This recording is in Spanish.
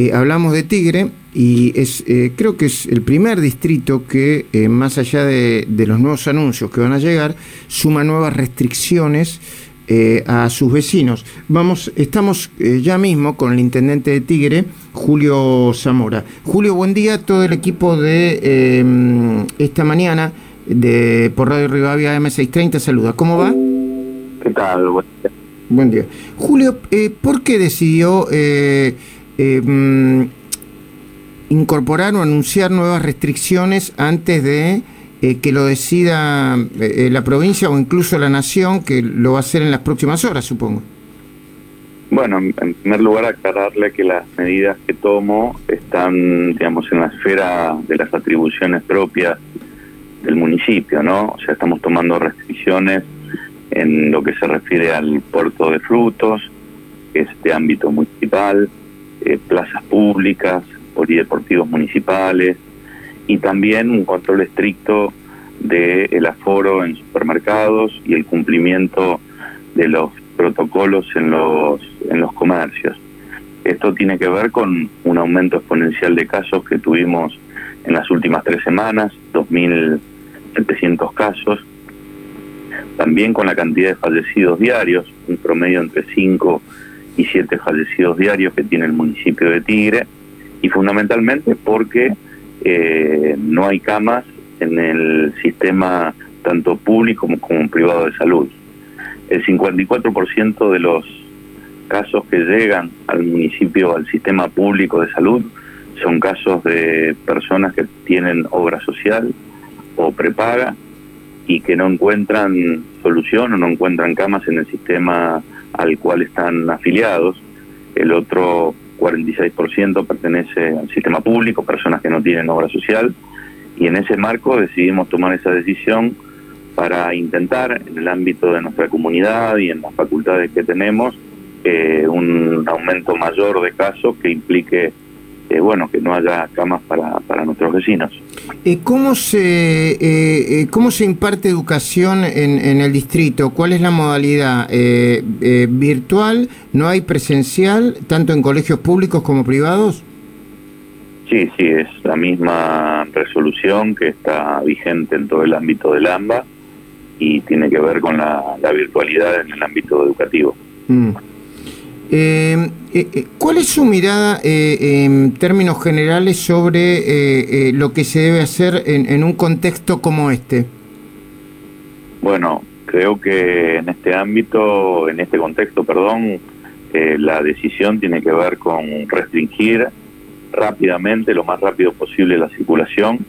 eh, hablamos de Tigre y es eh, creo que es el primer distrito que, eh, más allá de, los nuevos anuncios que van a llegar, suma nuevas restricciones a sus vecinos. Vamos, estamos ya mismo con el intendente de Tigre, Julio Zamora. Julio, buen día, todo el equipo de esta mañana de por Radio Rivadavia M630 saluda. ¿Cómo va? ¿Qué tal? Buen día. Buen día. Julio, ¿por qué decidió eh, incorporar o anunciar nuevas restricciones antes de eh, que lo decida eh, la provincia o incluso la nación, que lo va a hacer en las próximas horas, supongo. Bueno, en primer lugar aclararle que las medidas que tomo están, digamos, en la esfera de las atribuciones propias del municipio, ¿no? O sea, estamos tomando restricciones en lo que se refiere al puerto de frutos, que es de ámbito municipal, eh, plazas públicas, polideportivos municipales y también un control estricto del aforo en supermercados y el cumplimiento de los protocolos en los, en los comercios. Esto tiene que ver con un aumento exponencial de casos que tuvimos en las últimas tres semanas, 2.700 casos, también con la cantidad de fallecidos diarios, un promedio entre 5 y siete fallecidos diarios que tiene el municipio de Tigre, y fundamentalmente porque eh, no hay camas en el sistema tanto público como, como privado de salud. El 54% de los casos que llegan al municipio, al sistema público de salud, son casos de personas que tienen obra social o prepaga y que no encuentran solución o no encuentran camas en el sistema al cual están afiliados. El otro 46% pertenece al sistema público, personas que no tienen obra social, y en ese marco decidimos tomar esa decisión para intentar, en el ámbito de nuestra comunidad y en las facultades que tenemos, eh, un aumento mayor de casos que implique eh, bueno, que no haya camas para, para nuestros vecinos. Eh, ¿Cómo se eh, cómo se imparte educación en, en, el distrito? ¿Cuál es la modalidad? ¿Virtual? ¿No hay presencial, tanto en colegios públicos como privados? Sí, sí, es la misma resolución que está vigente en todo el ámbito del AMBA y tiene que ver con la, virtualidad en el ámbito educativo. Mm. Eh, eh, eh, ¿Cuál es su mirada en términos generales sobre lo que se debe hacer en, un contexto como este? Bueno, creo que en este ámbito, en este contexto, perdón, la decisión tiene que ver con restringir rápidamente, lo más rápido posible, la circulación